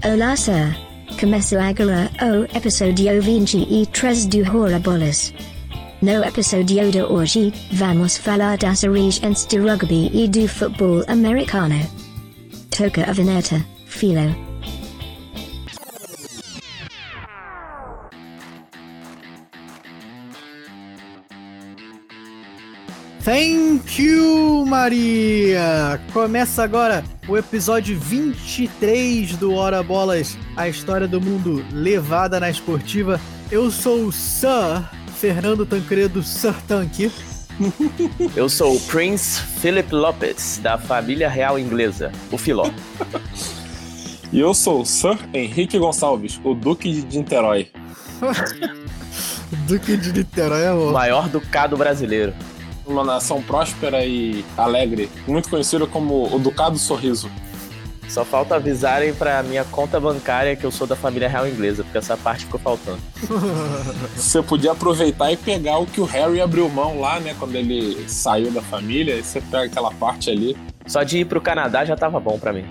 Olá, sir. Começo agora o episódio 23 do Horribolas. No episódio de hoje, vamos falar das origens do rugby e do futebol americano. Toca a vinheta, Philo. Thank you, Maria! Começa agora o episódio 23 do Hora Bolas, a história do mundo levada na esportiva. Eu sou o Sir Fernando Tancredo Sir Tanque. Eu sou o Prince Philip Lopes, da família real inglesa, o Filó. E eu sou o Sir Henrique Gonçalves, o Duque de Niterói. Duque de Niterói, amor. O maior ducado brasileiro. Uma nação próspera e alegre, muito conhecida como o Ducado Sorriso. Só falta avisarem pra minha conta bancária que eu sou da família real inglesa, porque essa parte ficou faltando. Você podia aproveitar e pegar o que o Harry abriu mão lá, né? Quando ele saiu da família, e você pega aquela parte ali. Só de ir pro Canadá já tava bom pra mim.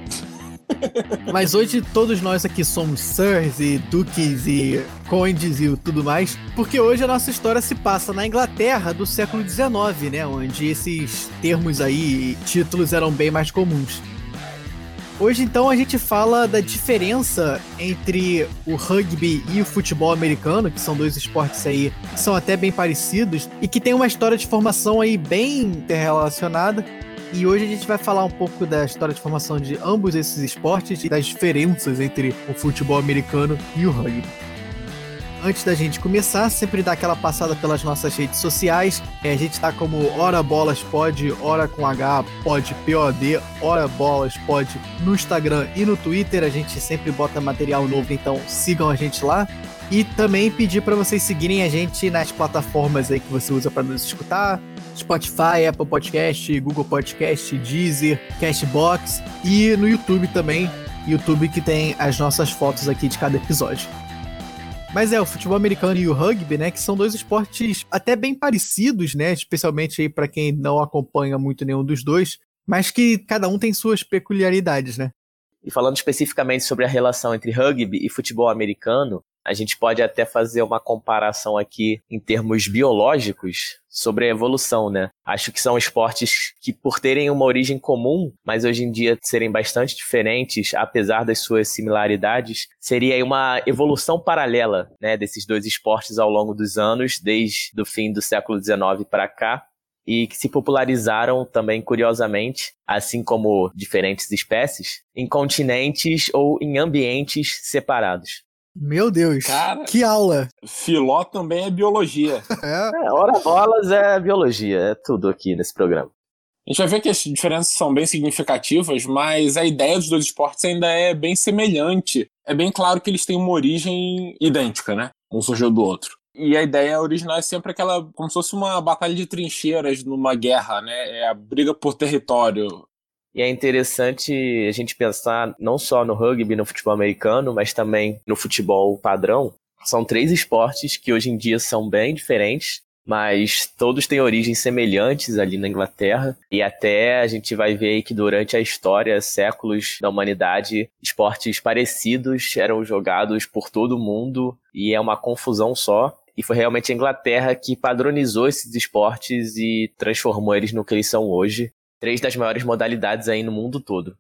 Mas hoje todos nós aqui somos sirs e duques e condes e tudo mais, porque hoje a nossa história se passa na Inglaterra do século XIX, né? Onde esses termos aí, títulos eram bem mais comuns. Hoje, então, a gente fala da diferença entre o rugby e o futebol americano, que são dois esportes aí que são até bem parecidos e que tem uma história de formação aí bem interrelacionada. E hoje a gente vai falar um pouco da história de formação de ambos esses esportes e das diferenças entre o futebol americano e o rugby. Antes da gente começar, sempre dá aquela passada pelas nossas redes sociais. É, a gente tá como Hora Bolas Pod, Hora com H, Pod, POD, Hora Bolas Pod no Instagram e no Twitter. A gente sempre bota material novo, então sigam a gente lá. E também pedir para vocês seguirem a gente nas plataformas aí que você usa para nos escutar. Spotify, Apple Podcast, Google Podcast, Deezer, Cashbox e no YouTube também. YouTube que tem as nossas fotos aqui de cada episódio. Mas é, o futebol americano e o rugby, né, que são dois esportes até bem parecidos, né, especialmente aí para quem não acompanha muito nenhum dos dois, mas que cada um tem suas peculiaridades, né? E falando especificamente sobre a relação entre rugby e futebol americano, a gente pode até fazer uma comparação aqui em termos biológicos sobre a evolução, né? Acho que são esportes que, por terem uma origem comum, mas hoje em dia serem bastante diferentes, apesar das suas similaridades, seria uma evolução paralela, né, desses dois esportes ao longo dos anos, desde o fim do século XIX para cá, e que se popularizaram também, curiosamente, assim como diferentes espécies, em continentes ou em ambientes separados. Meu Deus, Cara. que aula! Filó também é biologia. É, É, hora bolas é biologia, é tudo aqui nesse programa. A gente vai ver que as diferenças são bem significativas, mas a ideia dos dois esportes ainda é bem semelhante. É bem claro que eles têm uma origem idêntica, né? Um surgiu do outro. E a ideia original é sempre aquela, como se fosse uma batalha de trincheiras numa guerra, né? É a briga por território. E é interessante a gente pensar não só no rugby, no futebol americano, mas também no futebol padrão. São três esportes que hoje em dia são bem diferentes, mas todos têm origens semelhantes ali na Inglaterra. E até a gente vai ver que durante a história, séculos da humanidade, esportes parecidos eram jogados por todo mundo e é uma confusão só. E foi realmente a Inglaterra que padronizou esses esportes e transformou eles no que eles são hoje. Três das maiores modalidades aí no mundo todo.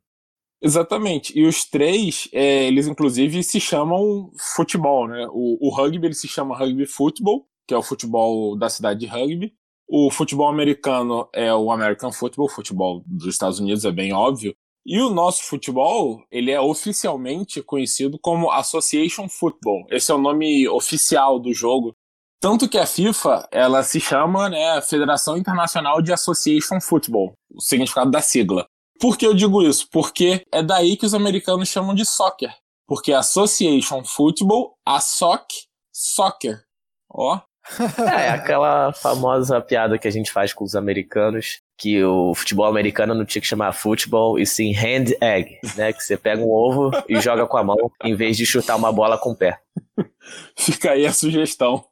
Exatamente. E os três, é, eles inclusive se chamam futebol, né? O, o rugby ele se chama rugby football, que é o futebol da cidade de rugby. O futebol americano é o American Football, futebol dos Estados Unidos, é bem óbvio. E o nosso futebol, ele é oficialmente conhecido como Association Football. Esse é o nome oficial do jogo. Tanto que a FIFA, ela se chama, né, Federação Internacional de Association Football, o significado da sigla. Por que eu digo isso? Porque é daí que os americanos chamam de soccer. Porque Association Football, a soc, soccer. Ó, É, aquela famosa piada que a gente faz com os americanos, que o futebol americano não tinha que chamar futebol, e sim hand egg, né? Que você pega um ovo e joga com a mão, em vez de chutar uma bola com o pé. fica aí a sugestão.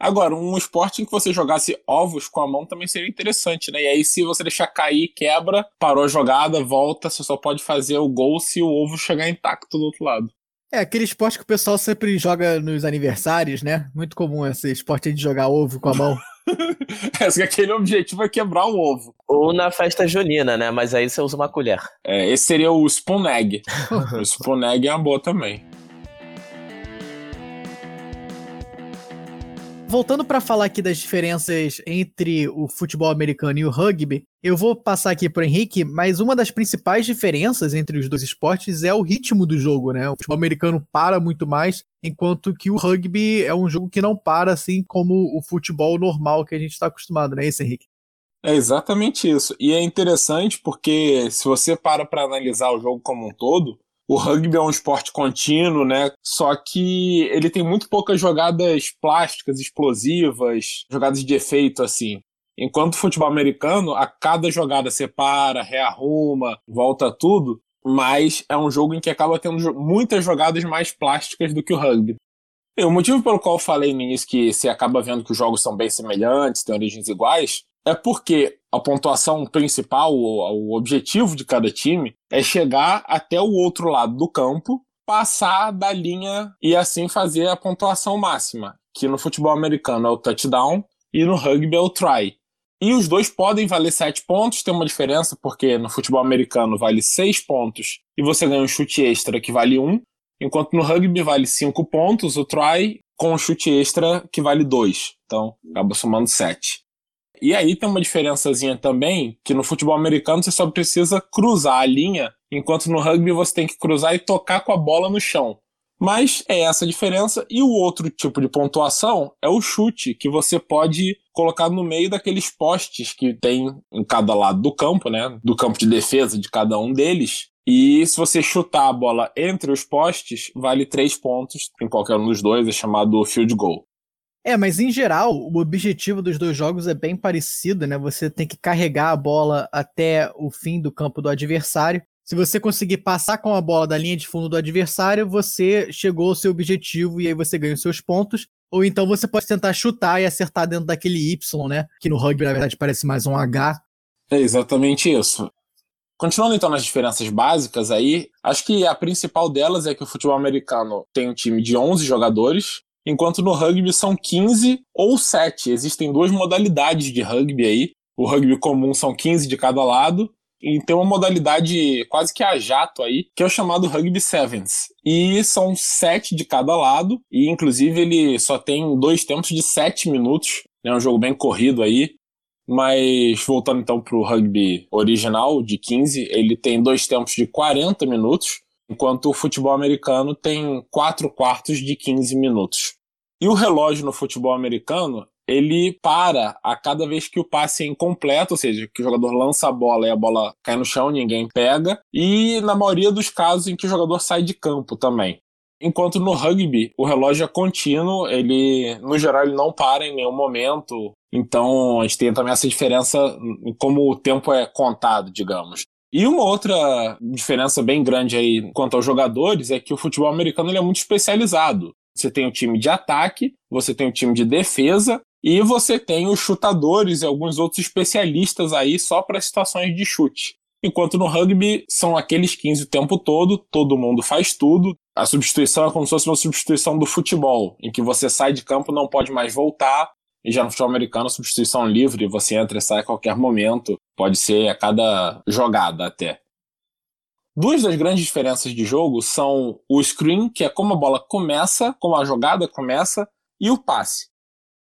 Agora, um esporte em que você jogasse ovos com a mão também seria interessante, né? E aí, se você deixar cair, quebra, parou a jogada, volta, você só pode fazer o gol se o ovo chegar intacto do outro lado. É, aquele esporte que o pessoal sempre joga nos aniversários, né? Muito comum esse esporte de jogar ovo com a mão. Esse, aquele objetivo é quebrar o ovo. Ou na festa junina, né? Mas aí você usa uma colher. É, esse seria o spoon egg. o spoon egg é uma boa também. Voltando para falar aqui das diferenças entre o futebol americano e o rugby, eu vou passar aqui para Henrique, mas uma das principais diferenças entre os dois esportes é o ritmo do jogo, né? O futebol americano para muito mais, enquanto que o rugby é um jogo que não para, assim como o futebol normal que a gente está acostumado, não é isso, Henrique? É exatamente isso. E é interessante porque se você para para analisar o jogo como um todo, o rugby é um esporte contínuo, né? Só que ele tem muito poucas jogadas plásticas, explosivas, jogadas de efeito, assim. Enquanto o futebol americano, a cada jogada separa, rearruma, volta tudo, mas é um jogo em que acaba tendo muitas jogadas mais plásticas do que o rugby. E o motivo pelo qual eu falei no início que você acaba vendo que os jogos são bem semelhantes, têm origens iguais, é porque a pontuação principal, o, objetivo de cada time, é chegar até o outro lado do campo, passar da linha e assim fazer a pontuação máxima, que no futebol americano é o touchdown e no rugby é o try. E os dois podem valer 7 pontos, tem uma diferença, porque no futebol americano vale 6 pontos e você ganha um chute extra que vale 1, enquanto no rugby vale 5 pontos o try com um chute extra que vale 2. Então acaba somando 7. E aí tem uma diferençazinha também, que no futebol americano você só precisa cruzar a linha, enquanto no rugby você tem que cruzar e tocar com a bola no chão. Mas é essa a diferença. E o outro tipo de pontuação é o chute, que você pode colocar no meio daqueles postes que tem em cada lado do campo, né? Do campo de defesa de cada um deles. E se você chutar a bola entre os postes, vale três pontos em qualquer um dos dois, é chamado field goal. É, mas em geral, o objetivo dos dois jogos é bem parecido, né? Você tem que carregar a bola até o fim do campo do adversário. Se você conseguir passar com a bola da linha de fundo do adversário, você chegou ao seu objetivo e aí você ganha os seus pontos. Ou então você pode tentar chutar e acertar dentro daquele Y, né? Que no rugby, na verdade, parece mais um H. É exatamente isso. Continuando então nas diferenças básicas aí, acho que a principal delas é que o futebol americano tem um time de 11 jogadores, enquanto no rugby são 15 ou 7. Existem duas modalidades de rugby aí. O rugby comum são 15 de cada lado, e tem uma modalidade quase que a jato aí, que é o chamado Rugby Sevens. E são sete de cada lado, e inclusive ele só tem dois tempos de sete minutos. É um jogo bem corrido aí. Mas voltando então para o rugby original, de 15, ele tem dois tempos de 40 minutos enquanto o futebol americano tem 4 quartos de 15 minutos. E o relógio no futebol americano, ele para a cada vez que o passe é incompleto, ou seja, que o jogador lança a bola e a bola cai no chão, ninguém pega, e na maioria dos casos em que o jogador sai de campo também. Enquanto no rugby, o relógio é contínuo, ele, no geral, ele não para em nenhum momento. Então, a gente tem também essa diferença em como o tempo é contado, digamos. E uma outra diferença bem grande aí quanto aos jogadores é que o futebol americano é muito especializado. Você tem o time de ataque, você tem o time de defesa e você tem os chutadores e alguns outros especialistas aí só para situações de chute. Enquanto no rugby são aqueles 15 o tempo todo, todo mundo faz tudo. A substituição é como se fosse uma substituição do futebol, em que você sai de campo não pode mais voltar, e já no futebol americano, substituição livre, você entra e sai a qualquer momento. Pode ser a cada jogada até. Duas das grandes diferenças de jogo são o screen, que é como a bola começa, como a jogada começa, e o passe.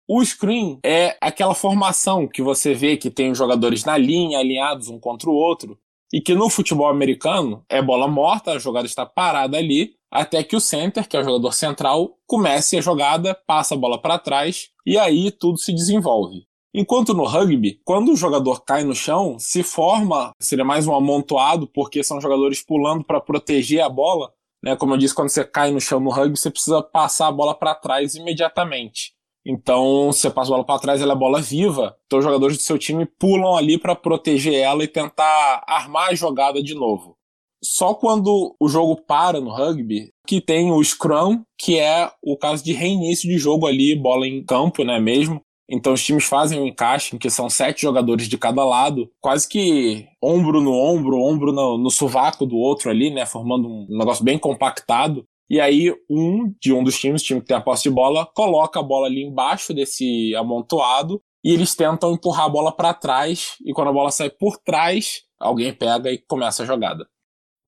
O screen é aquela formação que você vê que tem os jogadores na linha, alinhados um contra o outro, e que no futebol americano é bola morta, a jogada está parada ali, até que o center, que é o jogador central, comece a jogada, passa a bola para trás e aí tudo se desenvolve. Enquanto no rugby, quando o jogador cai no chão, se forma, seria mais um amontoado, porque são jogadores pulando para proteger a bola. Né? Como eu disse, quando você cai no chão no rugby, você precisa passar a bola para trás imediatamente. Então, você passa a bola para trás, ela é bola viva. Então, os jogadores do seu time pulam ali para proteger ela e tentar armar a jogada de novo só quando o jogo para no rugby que tem o scrum, que é o caso de reinício de jogo ali, bola em campo, né, mesmo. Então os times fazem um encaixe, que são sete jogadores de cada lado, quase que ombro no ombro, ombro no, no sovaco do outro ali, né, formando um negócio bem compactado. E aí, um de um dos times, o time que tem a posse de bola, coloca a bola ali embaixo desse amontoado e eles tentam empurrar a bola para trás. E quando a bola sai por trás, alguém pega e começa a jogada.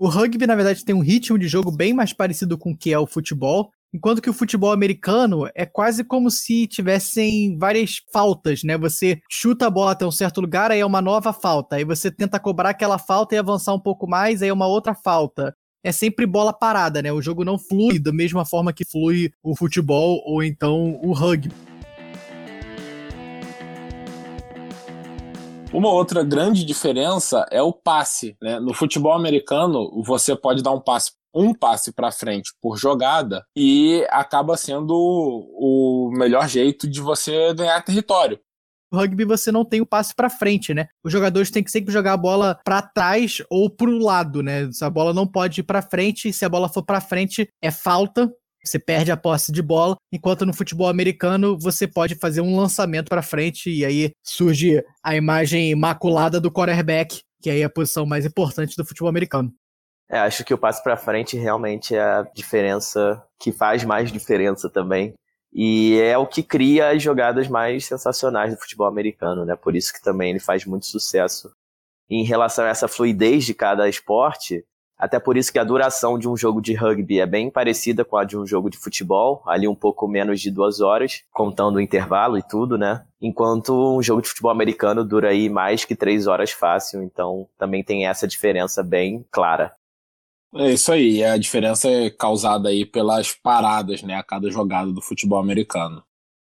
O rugby, na verdade, tem um ritmo de jogo bem mais parecido com o que é o futebol, enquanto que o futebol americano é quase como se tivessem várias faltas, né? Você chuta a bola até um certo lugar, aí é uma nova falta, aí você tenta cobrar aquela falta e avançar um pouco mais, aí é uma outra falta é sempre bola parada, né? O jogo não flui da mesma forma que flui o futebol ou então o rugby. Uma outra grande diferença é o passe. Né? No futebol americano, você pode dar um passe um passe para frente por jogada e acaba sendo o melhor jeito de você ganhar território rugby você não tem o passe para frente, né? Os jogadores têm que sempre jogar a bola para trás ou pro lado, né? A bola não pode ir para frente, se a bola for para frente é falta, você perde a posse de bola, enquanto no futebol americano você pode fazer um lançamento para frente e aí surge a imagem imaculada do quarterback, que aí é a posição mais importante do futebol americano. É, acho que o passe para frente realmente é a diferença que faz mais diferença também. E é o que cria as jogadas mais sensacionais do futebol americano, né? Por isso que também ele faz muito sucesso. Em relação a essa fluidez de cada esporte, até por isso que a duração de um jogo de rugby é bem parecida com a de um jogo de futebol, ali um pouco menos de duas horas, contando o intervalo e tudo, né? Enquanto um jogo de futebol americano dura aí mais que três horas fácil, então também tem essa diferença bem clara. É isso aí, a diferença é causada aí pelas paradas, né, a cada jogada do futebol americano.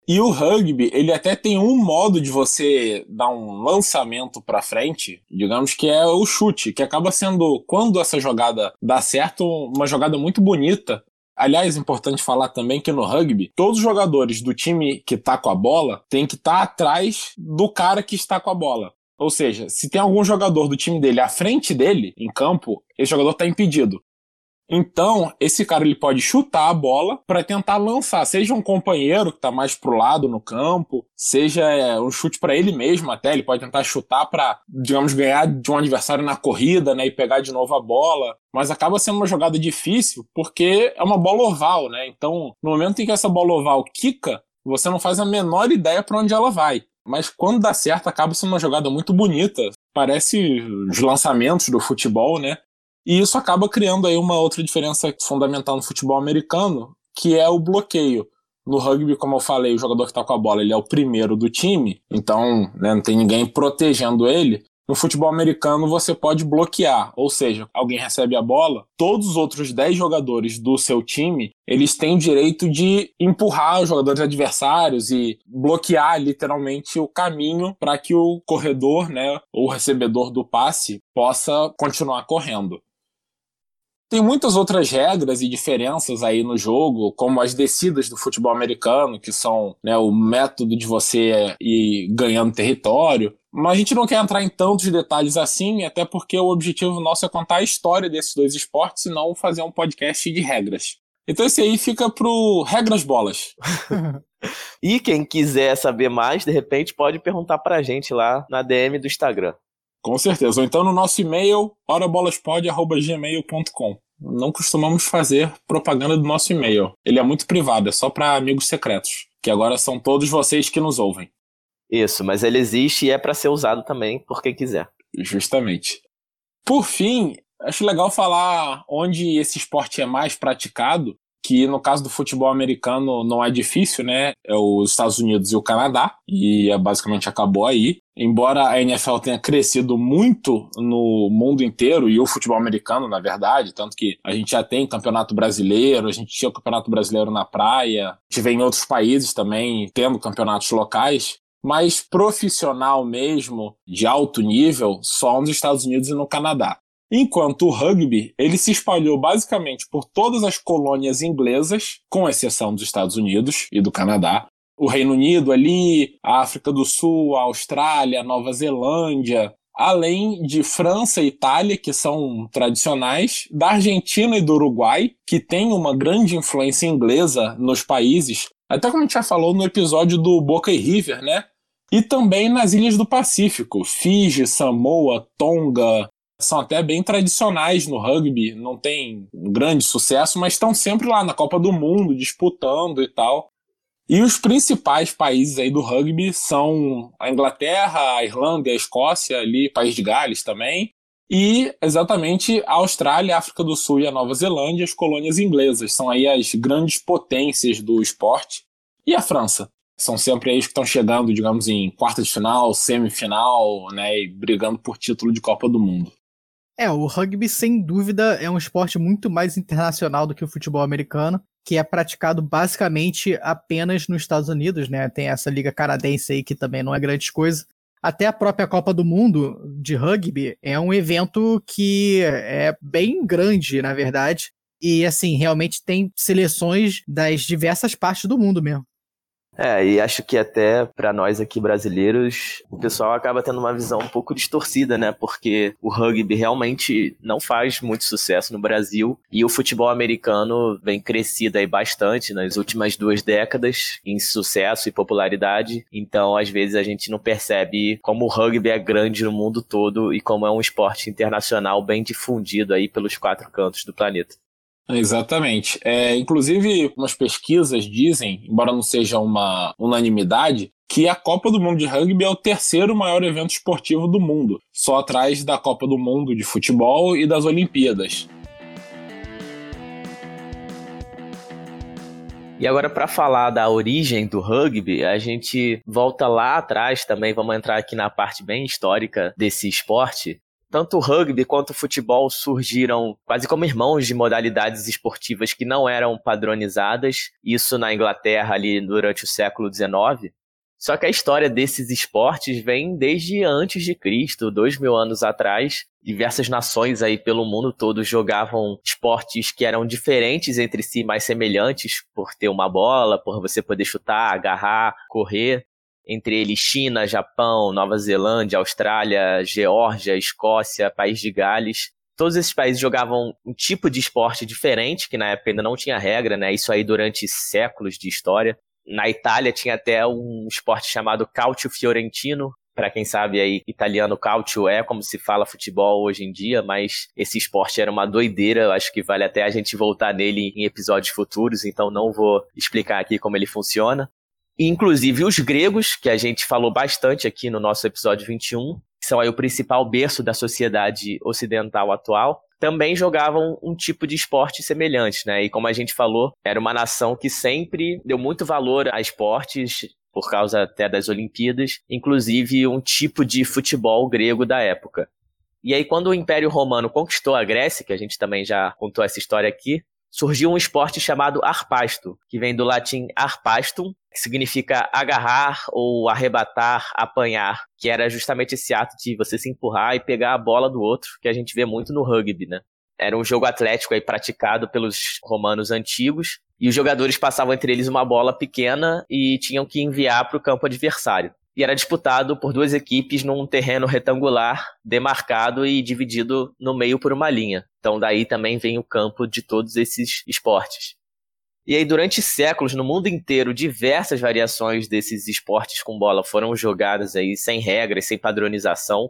E o rugby, ele até tem um modo de você dar um lançamento para frente, digamos que é o chute, que acaba sendo, quando essa jogada dá certo, uma jogada muito bonita. Aliás, importante falar também que no rugby, todos os jogadores do time que tá com a bola têm que estar tá atrás do cara que está com a bola. Ou seja, se tem algum jogador do time dele à frente dele, em campo, esse jogador está impedido. Então, esse cara ele pode chutar a bola para tentar lançar, seja um companheiro que está mais pro lado no campo, seja é, um chute para ele mesmo até, ele pode tentar chutar para, digamos, ganhar de um adversário na corrida, né, e pegar de novo a bola, mas acaba sendo uma jogada difícil porque é uma bola oval, né? Então, no momento em que essa bola oval quica, você não faz a menor ideia para onde ela vai. Mas quando dá certo, acaba sendo uma jogada muito bonita. Parece os lançamentos do futebol, né? E isso acaba criando aí uma outra diferença fundamental no futebol americano, que é o bloqueio. No rugby, como eu falei, o jogador que está com a bola ele é o primeiro do time, então né, não tem ninguém protegendo ele. No futebol americano, você pode bloquear, ou seja, alguém recebe a bola, todos os outros 10 jogadores do seu time, eles têm o direito de empurrar os jogadores adversários e bloquear literalmente o caminho para que o corredor, né, ou recebedor do passe possa continuar correndo. Tem muitas outras regras e diferenças aí no jogo, como as descidas do futebol americano, que são né, o método de você ir ganhando território. Mas a gente não quer entrar em tantos detalhes assim, até porque o objetivo nosso é contar a história desses dois esportes e não fazer um podcast de regras. Então esse aí fica pro Regras Bolas. e quem quiser saber mais, de repente, pode perguntar pra gente lá na DM do Instagram. Com certeza. Ou então no nosso e-mail, horabolaspod.gmail.com. Não costumamos fazer propaganda do nosso e-mail. Ele é muito privado, é só para amigos secretos, que agora são todos vocês que nos ouvem. Isso, mas ele existe e é para ser usado também por quem quiser. Justamente. Por fim, acho legal falar onde esse esporte é mais praticado que no caso do futebol americano não é difícil, né? É os Estados Unidos e o Canadá, e é, basicamente acabou aí. Embora a NFL tenha crescido muito no mundo inteiro, e o futebol americano, na verdade, tanto que a gente já tem campeonato brasileiro, a gente tinha o campeonato brasileiro na praia, a gente em outros países também tendo campeonatos locais, mas profissional mesmo, de alto nível, só nos Estados Unidos e no Canadá. Enquanto o rugby, ele se espalhou basicamente por todas as colônias inglesas, com exceção dos Estados Unidos e do Canadá. O Reino Unido ali, a África do Sul, a Austrália, a Nova Zelândia, além de França e Itália, que são tradicionais, da Argentina e do Uruguai, que tem uma grande influência inglesa nos países, até como a gente já falou no episódio do Boca e River, né? E também nas ilhas do Pacífico, Fiji, Samoa, Tonga, são até bem tradicionais no rugby, não tem grande sucesso, mas estão sempre lá na Copa do Mundo, disputando e tal. E os principais países aí do rugby são a Inglaterra, a Irlanda a Escócia, ali, País de Gales também, e exatamente a Austrália, a África do Sul e a Nova Zelândia, as colônias inglesas, são aí as grandes potências do esporte. E a França? São sempre eles que estão chegando, digamos, em quarta de final, semifinal, né, e brigando por título de Copa do Mundo. É, o rugby, sem dúvida, é um esporte muito mais internacional do que o futebol americano, que é praticado basicamente apenas nos Estados Unidos, né? Tem essa liga canadense aí que também não é grande coisa. Até a própria Copa do Mundo de rugby é um evento que é bem grande, na verdade. E, assim, realmente tem seleções das diversas partes do mundo mesmo. É, e acho que até para nós aqui brasileiros, o pessoal acaba tendo uma visão um pouco distorcida, né? Porque o rugby realmente não faz muito sucesso no Brasil e o futebol americano vem crescido aí bastante nas últimas duas décadas em sucesso e popularidade. Então, às vezes a gente não percebe como o rugby é grande no mundo todo e como é um esporte internacional bem difundido aí pelos quatro cantos do planeta. Exatamente. É, inclusive, umas pesquisas dizem, embora não seja uma unanimidade, que a Copa do Mundo de Rugby é o terceiro maior evento esportivo do mundo, só atrás da Copa do Mundo de Futebol e das Olimpíadas. E agora, para falar da origem do rugby, a gente volta lá atrás também, vamos entrar aqui na parte bem histórica desse esporte, tanto o rugby quanto o futebol surgiram quase como irmãos de modalidades esportivas que não eram padronizadas, isso na Inglaterra ali durante o século XIX. Só que a história desses esportes vem desde antes de Cristo, dois mil anos atrás. Diversas nações aí pelo mundo todo jogavam esportes que eram diferentes entre si, mas semelhantes, por ter uma bola, por você poder chutar, agarrar, correr entre eles China, Japão, Nova Zelândia, Austrália, Geórgia, Escócia, País de Gales. Todos esses países jogavam um tipo de esporte diferente, que na época ainda não tinha regra, né? Isso aí durante séculos de história. Na Itália tinha até um esporte chamado Calcio Fiorentino. Para quem sabe aí, italiano calcio é como se fala futebol hoje em dia, mas esse esporte era uma doideira, eu acho que vale até a gente voltar nele em episódios futuros, então não vou explicar aqui como ele funciona. Inclusive os gregos, que a gente falou bastante aqui no nosso episódio 21, que são aí o principal berço da sociedade ocidental atual, também jogavam um tipo de esporte semelhante, né? E como a gente falou, era uma nação que sempre deu muito valor a esportes, por causa até das Olimpíadas, inclusive um tipo de futebol grego da época. E aí, quando o Império Romano conquistou a Grécia, que a gente também já contou essa história aqui, surgiu um esporte chamado arpasto, que vem do latim arpastum, que significa agarrar ou arrebatar, apanhar, que era justamente esse ato de você se empurrar e pegar a bola do outro, que a gente vê muito no rugby, né? Era um jogo atlético aí praticado pelos romanos antigos, e os jogadores passavam entre eles uma bola pequena e tinham que enviar para o campo adversário e era disputado por duas equipes num terreno retangular, demarcado e dividido no meio por uma linha. Então daí também vem o campo de todos esses esportes. E aí, durante séculos, no mundo inteiro, diversas variações desses esportes com bola foram jogadas aí sem regras, sem padronização.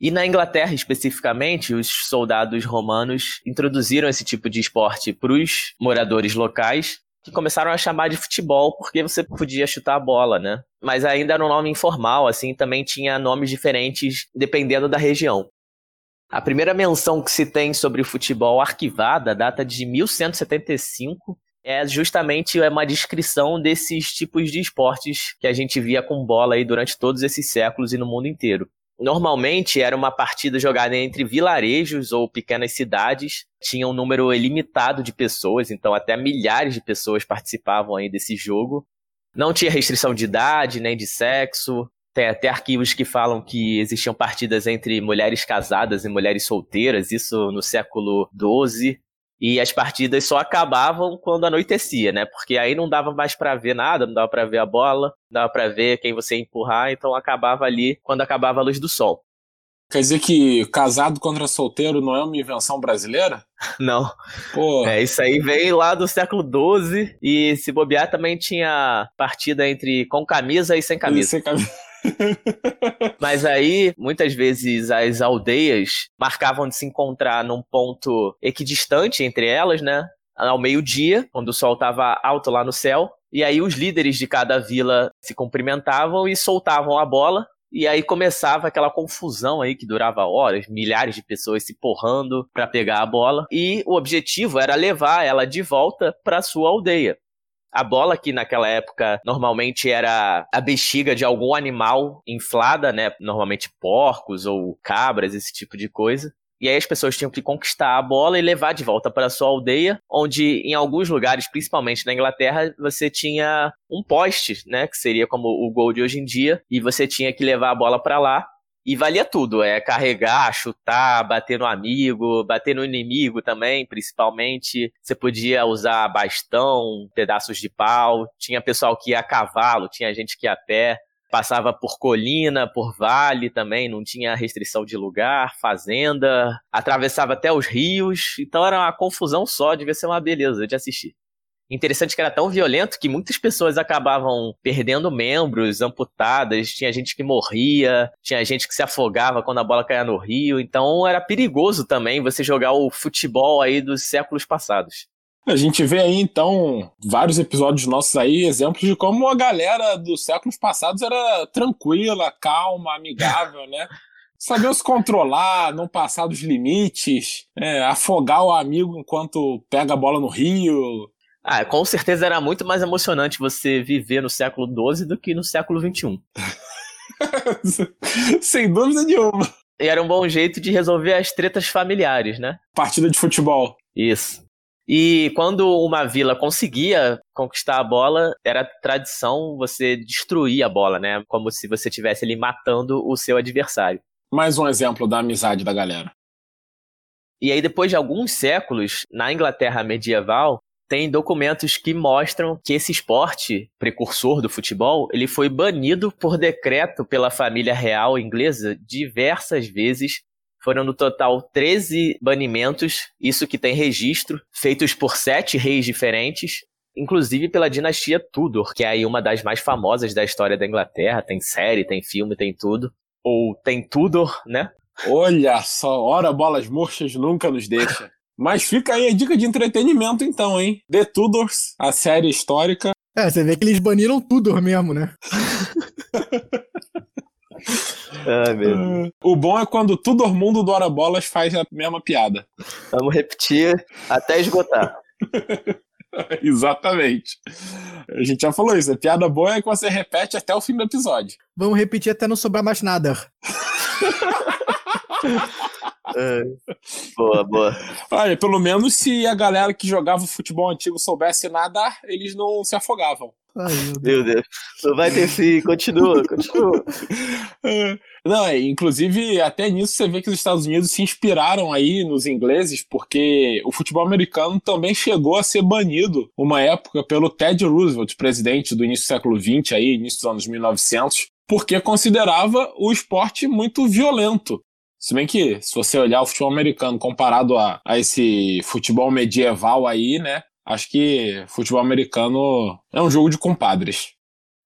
E na Inglaterra, especificamente, os soldados romanos introduziram esse tipo de esporte para os moradores locais que começaram a chamar de futebol porque você podia chutar a bola, né? Mas ainda era um nome informal, assim, também tinha nomes diferentes dependendo da região. A primeira menção que se tem sobre o futebol arquivada data de 1175. É justamente uma descrição desses tipos de esportes que a gente via com bola aí durante todos esses séculos e no mundo inteiro. Normalmente era uma partida jogada entre vilarejos ou pequenas cidades, tinha um número ilimitado de pessoas, então até milhares de pessoas participavam aí desse jogo. Não tinha restrição de idade nem de sexo. Tem até arquivos que falam que existiam partidas entre mulheres casadas e mulheres solteiras, isso no século XII. E as partidas só acabavam quando anoitecia, né? Porque aí não dava mais para ver nada, não dava para ver a bola, não dava para ver quem você ia empurrar, então acabava ali quando acabava a luz do sol. Quer dizer que casado contra solteiro não é uma invenção brasileira? Não. Pô. É, isso aí veio lá do século XII e se bobear também tinha partida entre com camisa e sem camisa. E sem camisa. Mas aí, muitas vezes, as aldeias marcavam de se encontrar num ponto equidistante entre elas, né? Ao meio-dia, quando o sol estava alto lá no céu. E aí os líderes de cada vila se cumprimentavam e soltavam a bola. E aí começava aquela confusão aí que durava horas, milhares de pessoas se porrando para pegar a bola. E o objetivo era levar ela de volta para sua aldeia. A bola que naquela época normalmente era a bexiga de algum animal inflada, né? Normalmente porcos ou cabras, esse tipo de coisa. E aí as pessoas tinham que conquistar a bola e levar de volta para sua aldeia, onde em alguns lugares, principalmente na Inglaterra, você tinha um poste, né, que seria como o gol de hoje em dia, e você tinha que levar a bola para lá e valia tudo, é carregar, chutar, bater no amigo, bater no inimigo também, principalmente. Você podia usar bastão, pedaços de pau. Tinha pessoal que ia a cavalo, tinha gente que ia a pé. Passava por colina, por vale também, não tinha restrição de lugar, fazenda, atravessava até os rios, então era uma confusão só, devia ser uma beleza de assistir. Interessante que era tão violento que muitas pessoas acabavam perdendo membros, amputadas, tinha gente que morria, tinha gente que se afogava quando a bola caía no rio, então era perigoso também você jogar o futebol aí dos séculos passados. A gente vê aí, então, vários episódios nossos aí, exemplos de como a galera dos séculos passados era tranquila, calma, amigável, né? Sabia se controlar, não passar dos limites, é, afogar o amigo enquanto pega a bola no rio, ah, com certeza era muito mais emocionante você viver no século XII do que no século XXI. Sem dúvida nenhuma. E era um bom jeito de resolver as tretas familiares, né? Partida de futebol. Isso. E quando uma vila conseguia conquistar a bola, era tradição você destruir a bola, né? Como se você estivesse ali matando o seu adversário. Mais um exemplo da amizade da galera. E aí, depois de alguns séculos, na Inglaterra medieval, tem documentos que mostram que esse esporte, precursor do futebol, ele foi banido por decreto pela família real inglesa diversas vezes. Foram no total 13 banimentos, isso que tem registro, feitos por sete reis diferentes, inclusive pela dinastia Tudor, que é aí uma das mais famosas da história da Inglaterra. Tem série, tem filme, tem tudo. Ou tem Tudor, né? Olha só, ora bolas murchas nunca nos deixa. Mas fica aí a dica de entretenimento, então, hein? The Tudors, a série histórica. É, você vê que eles baniram Tudor mesmo, né? Ai, meu Deus. O bom é quando Tudor Mundo do Hora Bolas faz a mesma piada. Vamos repetir até esgotar. Exatamente. A gente já falou isso. A piada boa é que você repete até o fim do episódio. Vamos repetir até não sobrar mais nada. É. Boa, boa. Olha, pelo menos se a galera que jogava futebol antigo soubesse nadar, eles não se afogavam. Ai, meu Deus. Meu Deus. Não vai ter fim, continua, continua. É. Não, é, inclusive, até nisso você vê que os Estados Unidos se inspiraram aí nos ingleses, porque o futebol americano também chegou a ser banido uma época pelo Ted Roosevelt, presidente do início do século XX, aí, início dos anos 1900, porque considerava o esporte muito violento. Se bem que, se você olhar o futebol americano comparado a, a esse futebol medieval aí, né? Acho que futebol americano é um jogo de compadres.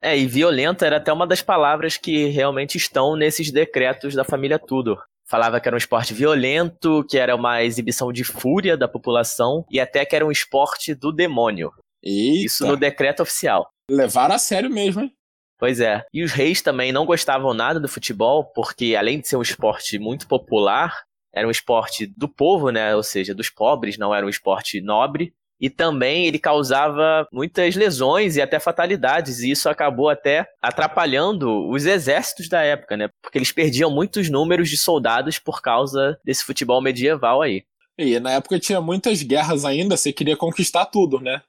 É, e violento era até uma das palavras que realmente estão nesses decretos da família Tudor. Falava que era um esporte violento, que era uma exibição de fúria da população e até que era um esporte do demônio. Eita. Isso no decreto oficial. Levaram a sério mesmo, hein? Pois é. E os reis também não gostavam nada do futebol, porque além de ser um esporte muito popular, era um esporte do povo, né? Ou seja, dos pobres, não era um esporte nobre. E também ele causava muitas lesões e até fatalidades, e isso acabou até atrapalhando os exércitos da época, né? Porque eles perdiam muitos números de soldados por causa desse futebol medieval aí. E na época tinha muitas guerras ainda, você queria conquistar tudo, né?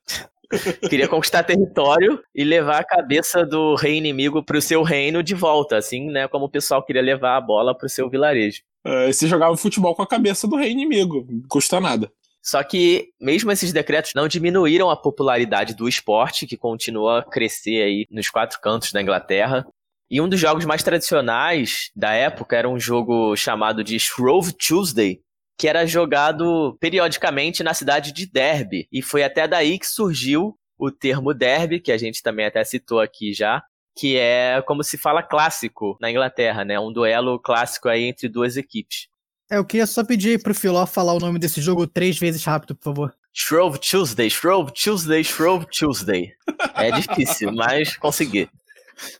Queria conquistar território e levar a cabeça do rei inimigo pro seu reino de volta, assim, né? Como o pessoal queria levar a bola pro seu vilarejo. É, você jogava futebol com a cabeça do rei inimigo, não custa nada. Só que, mesmo esses decretos não diminuíram a popularidade do esporte, que continua a crescer aí nos quatro cantos da Inglaterra. E um dos jogos mais tradicionais da época era um jogo chamado de Shrove Tuesday, que era jogado periodicamente na cidade de Derby. E foi até daí que surgiu o termo derby, que a gente também até citou aqui já, que é como se fala clássico na Inglaterra, né? Um duelo clássico aí entre duas equipes. É, eu queria só pedir pro Filó falar o nome desse jogo três vezes rápido, por favor. Shrove Tuesday, Shrove Tuesday, Shrove Tuesday. É difícil, mas consegui.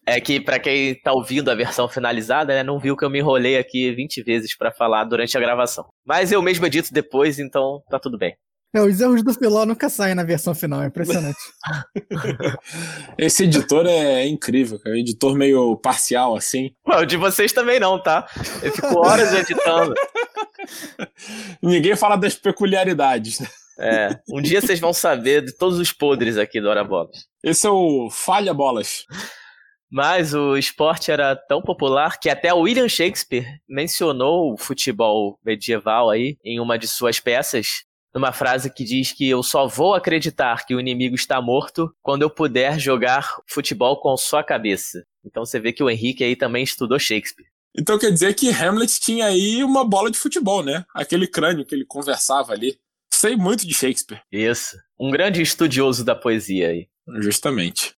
É que para quem tá ouvindo a versão finalizada, né, não viu que eu me enrolei aqui 20 vezes para falar durante a gravação. Mas eu mesmo edito depois, então tá tudo bem. É, os erros do Filó nunca saem na versão final, é impressionante. Esse editor é incrível, cara. Editor meio parcial, assim. Não, de vocês também não, tá? Eu fico horas editando. Ninguém fala das peculiaridades, né? É, um dia vocês vão saber de todos os podres aqui do Hora Bolas. Esse é o Falha Bolas. Mas o esporte era tão popular que até William Shakespeare mencionou o futebol medieval aí em uma de suas peças, numa frase que diz que eu só vou acreditar que o inimigo está morto quando eu puder jogar futebol com sua cabeça. Então você vê que o Henrique aí também estudou Shakespeare. Então quer dizer que Hamlet tinha aí uma bola de futebol, né? Aquele crânio que ele conversava ali. Sei muito de Shakespeare. Isso. Um grande estudioso da poesia aí. Justamente.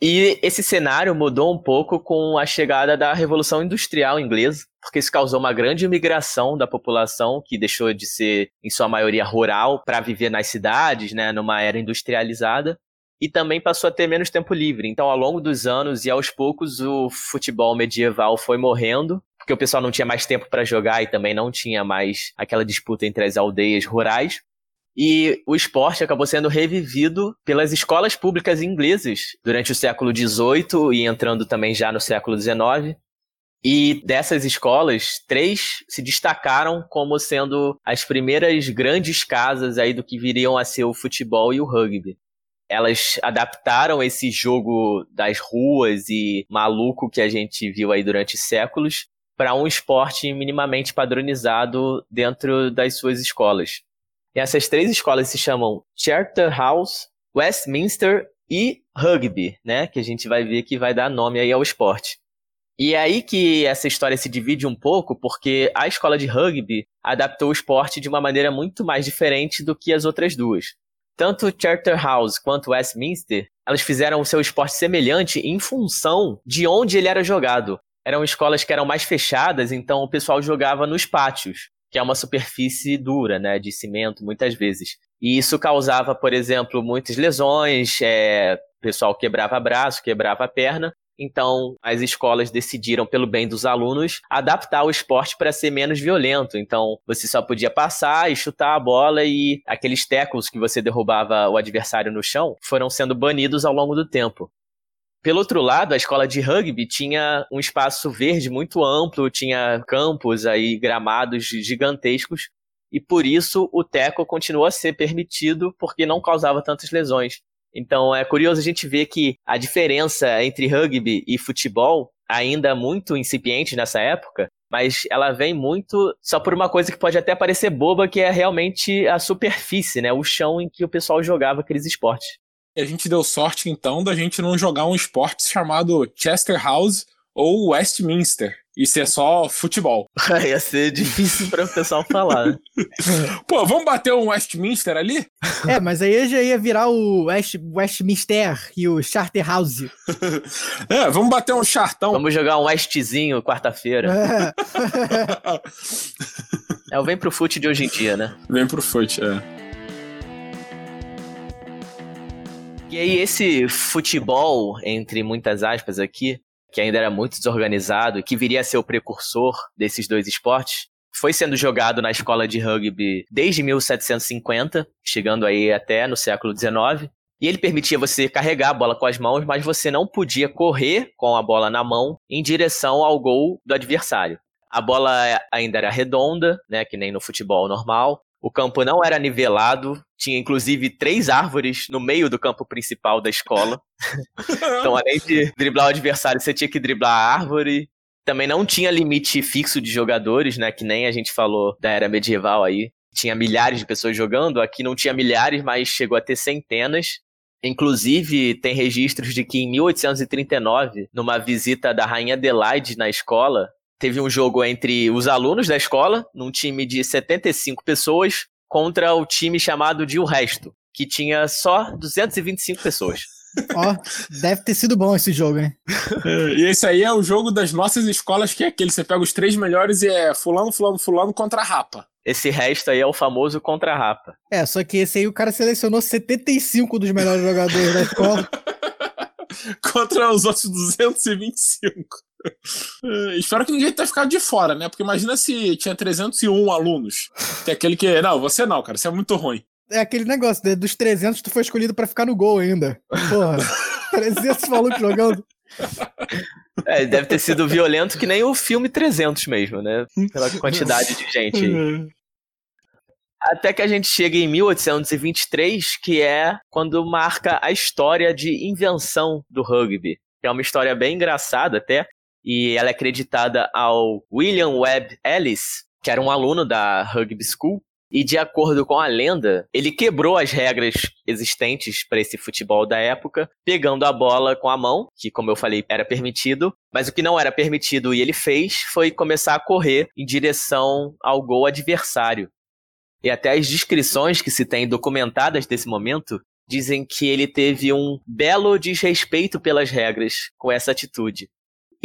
E esse cenário mudou um pouco com a chegada da Revolução Industrial Inglesa, porque isso causou uma grande migração da população, que deixou de ser, em sua maioria, rural, para viver nas cidades, né, numa era industrializada, e também passou a ter menos tempo livre. Então, ao longo dos anos e aos poucos, o futebol medieval foi morrendo, porque o pessoal não tinha mais tempo para jogar e também não tinha mais aquela disputa entre as aldeias rurais. E o esporte acabou sendo revivido pelas escolas públicas inglesas durante o século XVIII e entrando também já no século XIX. E dessas escolas, três se destacaram como sendo as primeiras grandes casas aí do que viriam a ser o futebol e o rugby. Elas adaptaram esse jogo das ruas e maluco que a gente viu aí durante séculos para um esporte minimamente padronizado dentro das suas escolas. E essas três escolas se chamam Charterhouse, Westminster e Rugby, né? Que a gente vai ver que vai dar nome aí ao esporte. E é aí que essa história se divide um pouco, porque a escola de rugby adaptou o esporte de uma maneira muito mais diferente do que as outras duas. Tanto Charterhouse quanto Westminster, elas fizeram o seu esporte semelhante em função de onde ele era jogado. Eram escolas que eram mais fechadas, então o pessoal jogava nos pátios que é uma superfície dura, né, de cimento, muitas vezes. E isso causava, por exemplo, muitas lesões, é, o pessoal quebrava braço, quebrava perna. Então, as escolas decidiram, pelo bem dos alunos, adaptar o esporte para ser menos violento. Então, você só podia passar e chutar a bola e aqueles tecos que você derrubava o adversário no chão foram sendo banidos ao longo do tempo. Pelo outro lado, a escola de rugby tinha um espaço verde muito amplo, tinha campos aí, gramados gigantescos, e por isso o teco continuou a ser permitido porque não causava tantas lesões. Então é curioso a gente ver que a diferença entre rugby e futebol, ainda muito incipiente nessa época, mas ela vem muito só por uma coisa que pode até parecer boba, que é realmente a superfície, né? O chão em que o pessoal jogava aqueles esportes. E a gente deu sorte, então, da gente não jogar um esporte chamado Chester House ou Westminster. E ser só futebol. Ia ser difícil para o pessoal falar. Né? Pô, vamos bater um Westminster ali? É, mas aí já ia virar o West, Westminster e o Charter House. é, vamos bater um chartão. Vamos jogar um Westzinho quarta-feira. É. é o vem pro fute de hoje em dia, né? Vem pro fute, é. E aí, esse futebol, entre muitas aspas aqui, que ainda era muito desorganizado e que viria a ser o precursor desses dois esportes, foi sendo jogado na escola de rugby desde 1750, chegando aí até no século XIX. E ele permitia você carregar a bola com as mãos, mas você não podia correr com a bola na mão em direção ao gol do adversário. A bola ainda era redonda, né, que nem no futebol normal, o campo não era nivelado, tinha inclusive três árvores no meio do campo principal da escola. então, além de driblar o adversário, você tinha que driblar a árvore. Também não tinha limite fixo de jogadores, né? Que nem a gente falou da era medieval aí. Tinha milhares de pessoas jogando. Aqui não tinha milhares, mas chegou a ter centenas. Inclusive, tem registros de que em 1839, numa visita da Rainha Adelaide na escola, teve um jogo entre os alunos da escola, num time de 75 pessoas, contra o time chamado de O Resto, que tinha só 225 pessoas. Ó, deve ter sido bom esse jogo, hein? É, e esse aí é o jogo das nossas escolas, que é aquele, você pega os três melhores e é fulano, fulano, fulano contra a rapa. Esse resto aí é o famoso contra-rapa. É, só que esse aí o cara selecionou 75 dos melhores jogadores da escola. contra os outros 225. Espero que ninguém tenha ficado de fora, né? Porque imagina se tinha 301 alunos. Tem aquele que. Não, você não, cara, você é muito ruim. É aquele negócio, né? dos 300 tu foi escolhido para ficar no gol ainda. Porra, 300 malucos jogando. É, deve ter sido violento que nem o filme 300 mesmo, né? Pela quantidade de gente aí. Até que a gente chega em 1823, que é quando marca a história de invenção do rugby. Que é uma história bem engraçada até, e ela é acreditada ao William Webb Ellis, que era um aluno da Rugby School, e de acordo com a lenda, ele quebrou as regras existentes para esse futebol da época, pegando a bola com a mão, que como eu falei era permitido, mas o que não era permitido e ele fez foi começar a correr em direção ao gol adversário. E até as descrições que se têm documentadas desse momento dizem que ele teve um belo desrespeito pelas regras com essa atitude.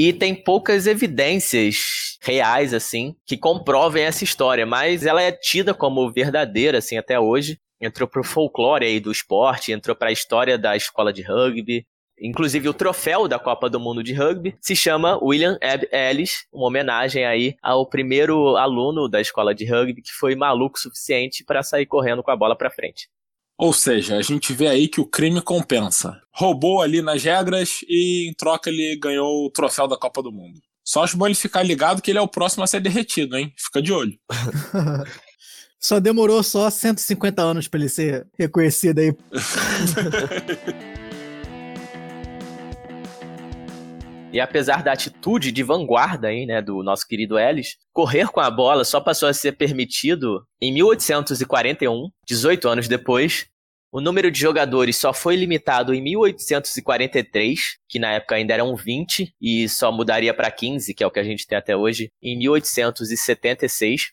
E tem poucas evidências reais, assim, que comprovem essa história, mas ela é tida como verdadeira, assim, até hoje. Entrou pro folclore aí do esporte, entrou para a história da escola de rugby. Inclusive, o troféu da Copa do Mundo de Rugby se chama William Ebb Ellis, uma homenagem aí ao primeiro aluno da escola de rugby que foi maluco o suficiente para sair correndo com a bola para frente. Ou seja, a gente vê aí que o crime compensa. Roubou ali nas regras e em troca ele ganhou o troféu da Copa do Mundo. Só acho bom ele ficar ligado que ele é o próximo a ser derretido, hein? Fica de olho. só demorou só 150 anos para ele ser reconhecido aí. E apesar da atitude de vanguarda aí, né, do nosso querido Ellis, correr com a bola só passou a ser permitido em 1841, 18 anos depois, o número de jogadores só foi limitado em 1843, que na época ainda eram 20, e só mudaria para 15, que é o que a gente tem até hoje, em 1876.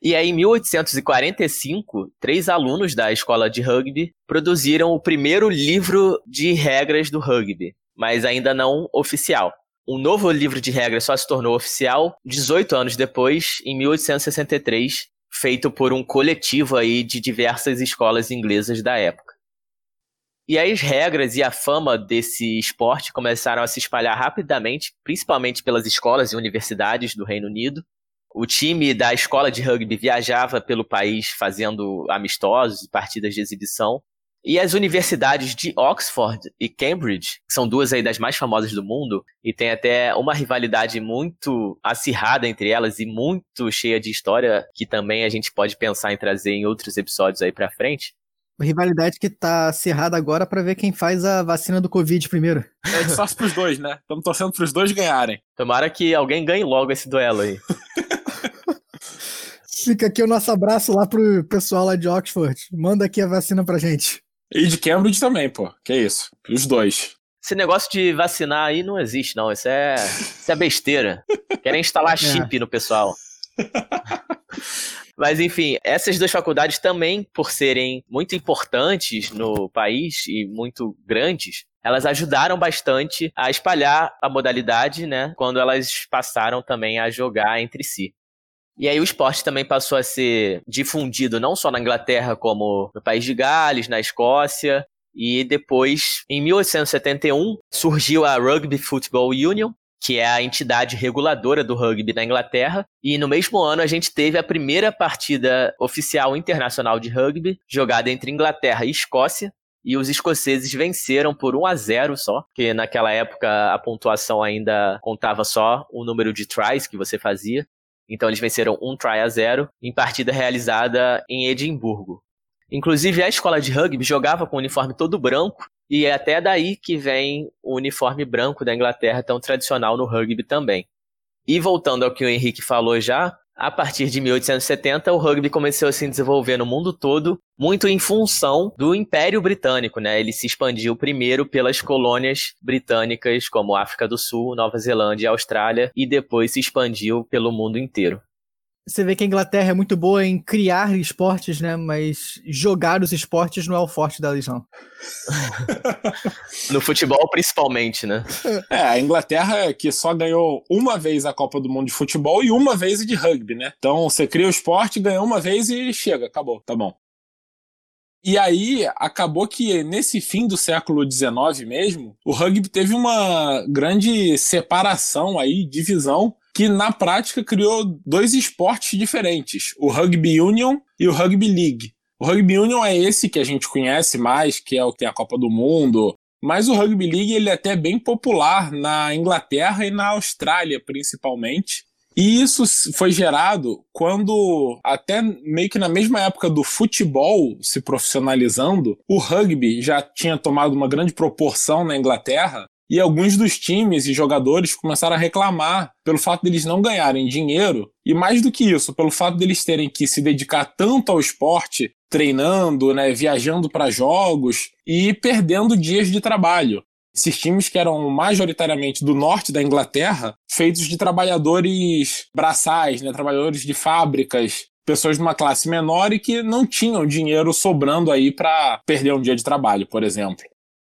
E aí, em 1845, três alunos da escola de rugby produziram o primeiro livro de regras do rugby, mas ainda não oficial. Um novo livro de regras só se tornou oficial 18 anos depois, em 1863, feito por um coletivo aí de diversas escolas inglesas da época. E as regras e a fama desse esporte começaram a se espalhar rapidamente, principalmente pelas escolas e universidades do Reino Unido. O time da escola de rugby viajava pelo país fazendo amistosos e partidas de exibição. E as universidades de Oxford e Cambridge, que são duas aí das mais famosas do mundo, e tem até uma rivalidade muito acirrada entre elas e muito cheia de história, que também a gente pode pensar em trazer em outros episódios aí pra frente. Rivalidade que tá acirrada agora para ver quem faz a vacina do Covid primeiro. É de sorte pros dois, né? Estamos torcendo pros dois ganharem. Tomara que alguém ganhe logo esse duelo aí. Fica aqui o nosso abraço lá pro pessoal lá de Oxford. Manda aqui a vacina pra gente. E de Cambridge também, pô. Que isso. Os dois. Esse negócio de vacinar aí não existe, não. Isso é, isso é besteira. Querem instalar é. chip é. no pessoal. Mas enfim, essas duas faculdades também, por serem muito importantes no país e muito grandes, elas ajudaram bastante a espalhar a modalidade, né? Quando elas passaram também a jogar entre si. E aí o esporte também passou a ser difundido não só na Inglaterra, como no país de Gales, na Escócia. E depois, em 1871, surgiu a Rugby Football Union, que é a entidade reguladora do rugby na Inglaterra. E no mesmo ano a gente teve a primeira partida oficial internacional de rugby, jogada entre Inglaterra e Escócia. E os escoceses venceram por 1 a 0 só, porque naquela época a pontuação ainda contava só o número de tries que você fazia. Então eles venceram um try a zero em partida realizada em Edimburgo. Inclusive a escola de rugby jogava com o uniforme todo branco e é até daí que vem o uniforme branco da Inglaterra tão tradicional no rugby também. E voltando ao que o Henrique falou já, a partir de 1870, o rugby começou a se desenvolver no mundo todo, muito em função do Império Britânico, né? Ele se expandiu primeiro pelas colônias britânicas, como África do Sul, Nova Zelândia e Austrália, e depois se expandiu pelo mundo inteiro. Você vê que a Inglaterra é muito boa em criar esportes, né? Mas jogar os esportes não é o forte da não. no futebol, principalmente, né? É, a Inglaterra que só ganhou uma vez a Copa do Mundo de futebol e uma vez de rugby, né? Então você cria o esporte, ganha uma vez e chega, acabou, tá bom. E aí acabou que nesse fim do século XIX mesmo, o rugby teve uma grande separação aí, divisão que na prática criou dois esportes diferentes, o Rugby Union e o Rugby League. O Rugby Union é esse que a gente conhece mais, que é o que tem a Copa do Mundo, mas o Rugby League ele é até bem popular na Inglaterra e na Austrália, principalmente. E isso foi gerado quando, até meio que na mesma época do futebol se profissionalizando, o rugby já tinha tomado uma grande proporção na Inglaterra e alguns dos times e jogadores começaram a reclamar pelo fato deles não ganharem dinheiro e mais do que isso, pelo fato deles terem que se dedicar tanto ao esporte, treinando, né, viajando para jogos e perdendo dias de trabalho. Esses times que eram majoritariamente do norte da Inglaterra, feitos de trabalhadores braçais, né, trabalhadores de fábricas, pessoas de uma classe menor e que não tinham dinheiro sobrando aí para perder um dia de trabalho, por exemplo.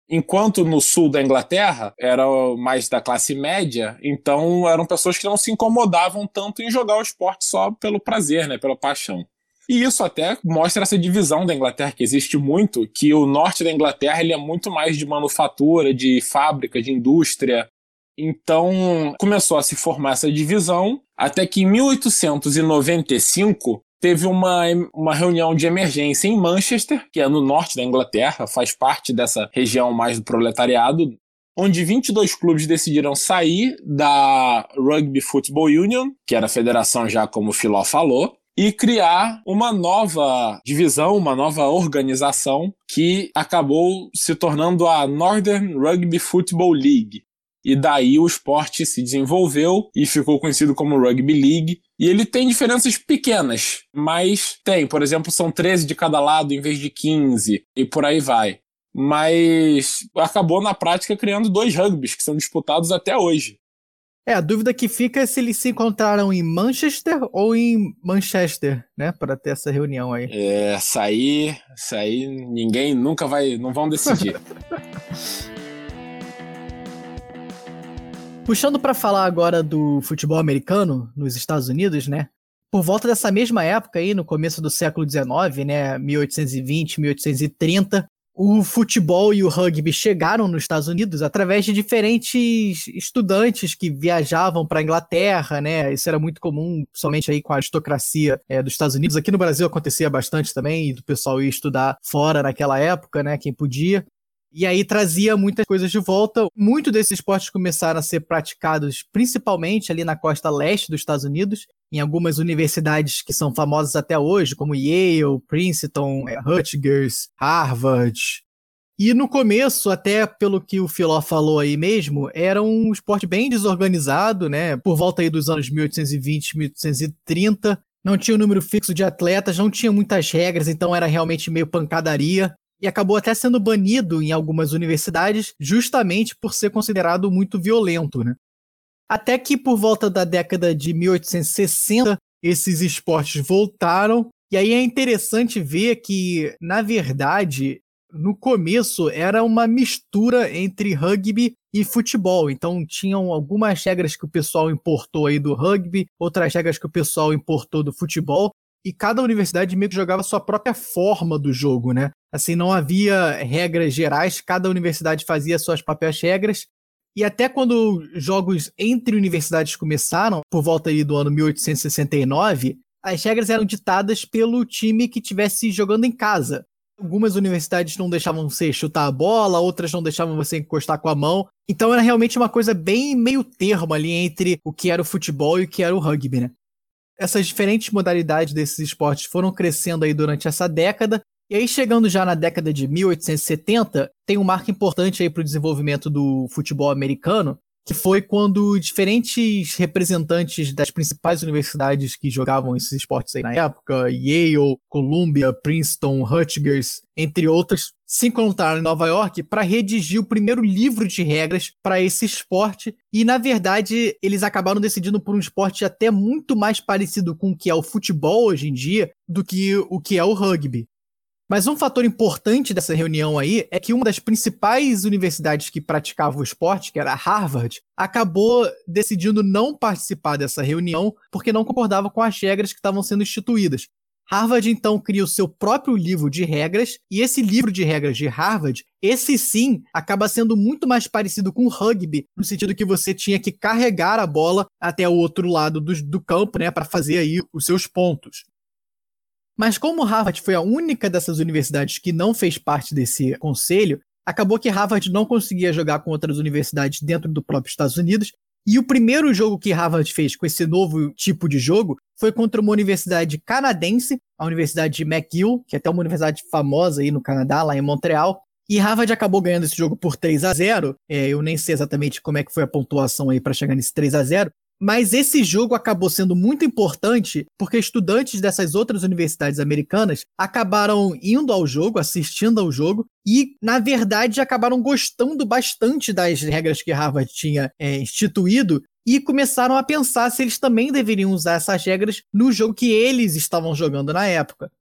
Enquanto no sul da Inglaterra era mais da classe média, então eram pessoas que não se incomodavam tanto em jogar o esporte só pelo prazer, né, pela paixão. E isso até mostra essa divisão da Inglaterra que existe muito, que o norte da Inglaterra ele é muito mais de manufatura, de fábrica, de indústria. Então começou a se formar essa divisão, até que em 1895 teve uma, uma reunião de emergência em Manchester, que é no norte da Inglaterra, faz parte dessa região mais do proletariado, onde 22 clubes decidiram sair da Rugby Football Union, que era a federação já como o Filó falou, e criar uma nova divisão, uma nova organização que acabou se tornando a Northern Rugby Football League. E daí o esporte se desenvolveu e ficou conhecido como Rugby League, e ele tem diferenças pequenas, mas tem, por exemplo, são 13 de cada lado em vez de 15, e por aí vai. Mas acabou na prática criando dois rugbys que são disputados até hoje. É, a dúvida que fica é se eles se encontraram em Manchester ou em Manchester, né, para ter essa reunião aí. É, sair, sair, ninguém nunca vai, não vão decidir. Puxando para falar agora do futebol americano nos Estados Unidos, né? Por volta dessa mesma época aí, no começo do século XIX, né, 1820, 1830, o futebol e o rugby chegaram nos Estados Unidos através de diferentes estudantes que viajavam para a Inglaterra, né? Isso era muito comum, somente aí com a aristocracia é, dos Estados Unidos. Aqui no Brasil acontecia bastante também, do pessoal ir estudar fora naquela época, né? Quem podia. E aí trazia muitas coisas de volta. Muito desses esportes começaram a ser praticados principalmente ali na costa leste dos Estados Unidos, em algumas universidades que são famosas até hoje, como Yale, Princeton, é, Rutgers, Harvard. E no começo, até pelo que o Filó falou aí mesmo, era um esporte bem desorganizado, né? Por volta aí dos anos 1820, 1830. Não tinha um número fixo de atletas, não tinha muitas regras, então era realmente meio pancadaria e acabou até sendo banido em algumas universidades justamente por ser considerado muito violento, né? Até que por volta da década de 1860 esses esportes voltaram e aí é interessante ver que na verdade no começo era uma mistura entre rugby e futebol. Então tinham algumas regras que o pessoal importou aí do rugby, outras regras que o pessoal importou do futebol, e cada universidade meio que jogava a sua própria forma do jogo, né? Assim, não havia regras gerais, cada universidade fazia suas próprias regras. E até quando jogos entre universidades começaram, por volta aí do ano 1869, as regras eram ditadas pelo time que estivesse jogando em casa. Algumas universidades não deixavam você chutar a bola, outras não deixavam você encostar com a mão. Então era realmente uma coisa bem meio termo ali entre o que era o futebol e o que era o rugby, né? Essas diferentes modalidades desses esportes foram crescendo aí durante essa década. E aí, chegando já na década de 1870, tem um marco importante aí para o desenvolvimento do futebol americano, que foi quando diferentes representantes das principais universidades que jogavam esses esportes aí na época, Yale, Columbia, Princeton, Rutgers, entre outras, se encontraram em Nova York para redigir o primeiro livro de regras para esse esporte. E, na verdade, eles acabaram decidindo por um esporte até muito mais parecido com o que é o futebol hoje em dia do que o que é o rugby. Mas um fator importante dessa reunião aí é que uma das principais universidades que praticava o esporte, que era Harvard, acabou decidindo não participar dessa reunião porque não concordava com as regras que estavam sendo instituídas. Harvard então cria o seu próprio livro de regras, e esse livro de regras de Harvard, esse sim, acaba sendo muito mais parecido com o rugby, no sentido que você tinha que carregar a bola até o outro lado do, do campo, né, para fazer aí os seus pontos. Mas como Harvard foi a única dessas universidades que não fez parte desse conselho, acabou que Harvard não conseguia jogar com outras universidades dentro do próprio Estados Unidos. E o primeiro jogo que Harvard fez com esse novo tipo de jogo foi contra uma universidade canadense, a Universidade de McGill, que é até uma universidade famosa aí no Canadá, lá em Montreal. E Harvard acabou ganhando esse jogo por 3 a 0 é, Eu nem sei exatamente como é que foi a pontuação aí para chegar nesse 3 a 0 mas esse jogo acabou sendo muito importante porque estudantes dessas outras universidades americanas acabaram indo ao jogo, assistindo ao jogo, e, na verdade, acabaram gostando bastante das regras que Harvard tinha é, instituído e começaram a pensar se eles também deveriam usar essas regras no jogo que eles estavam jogando na época.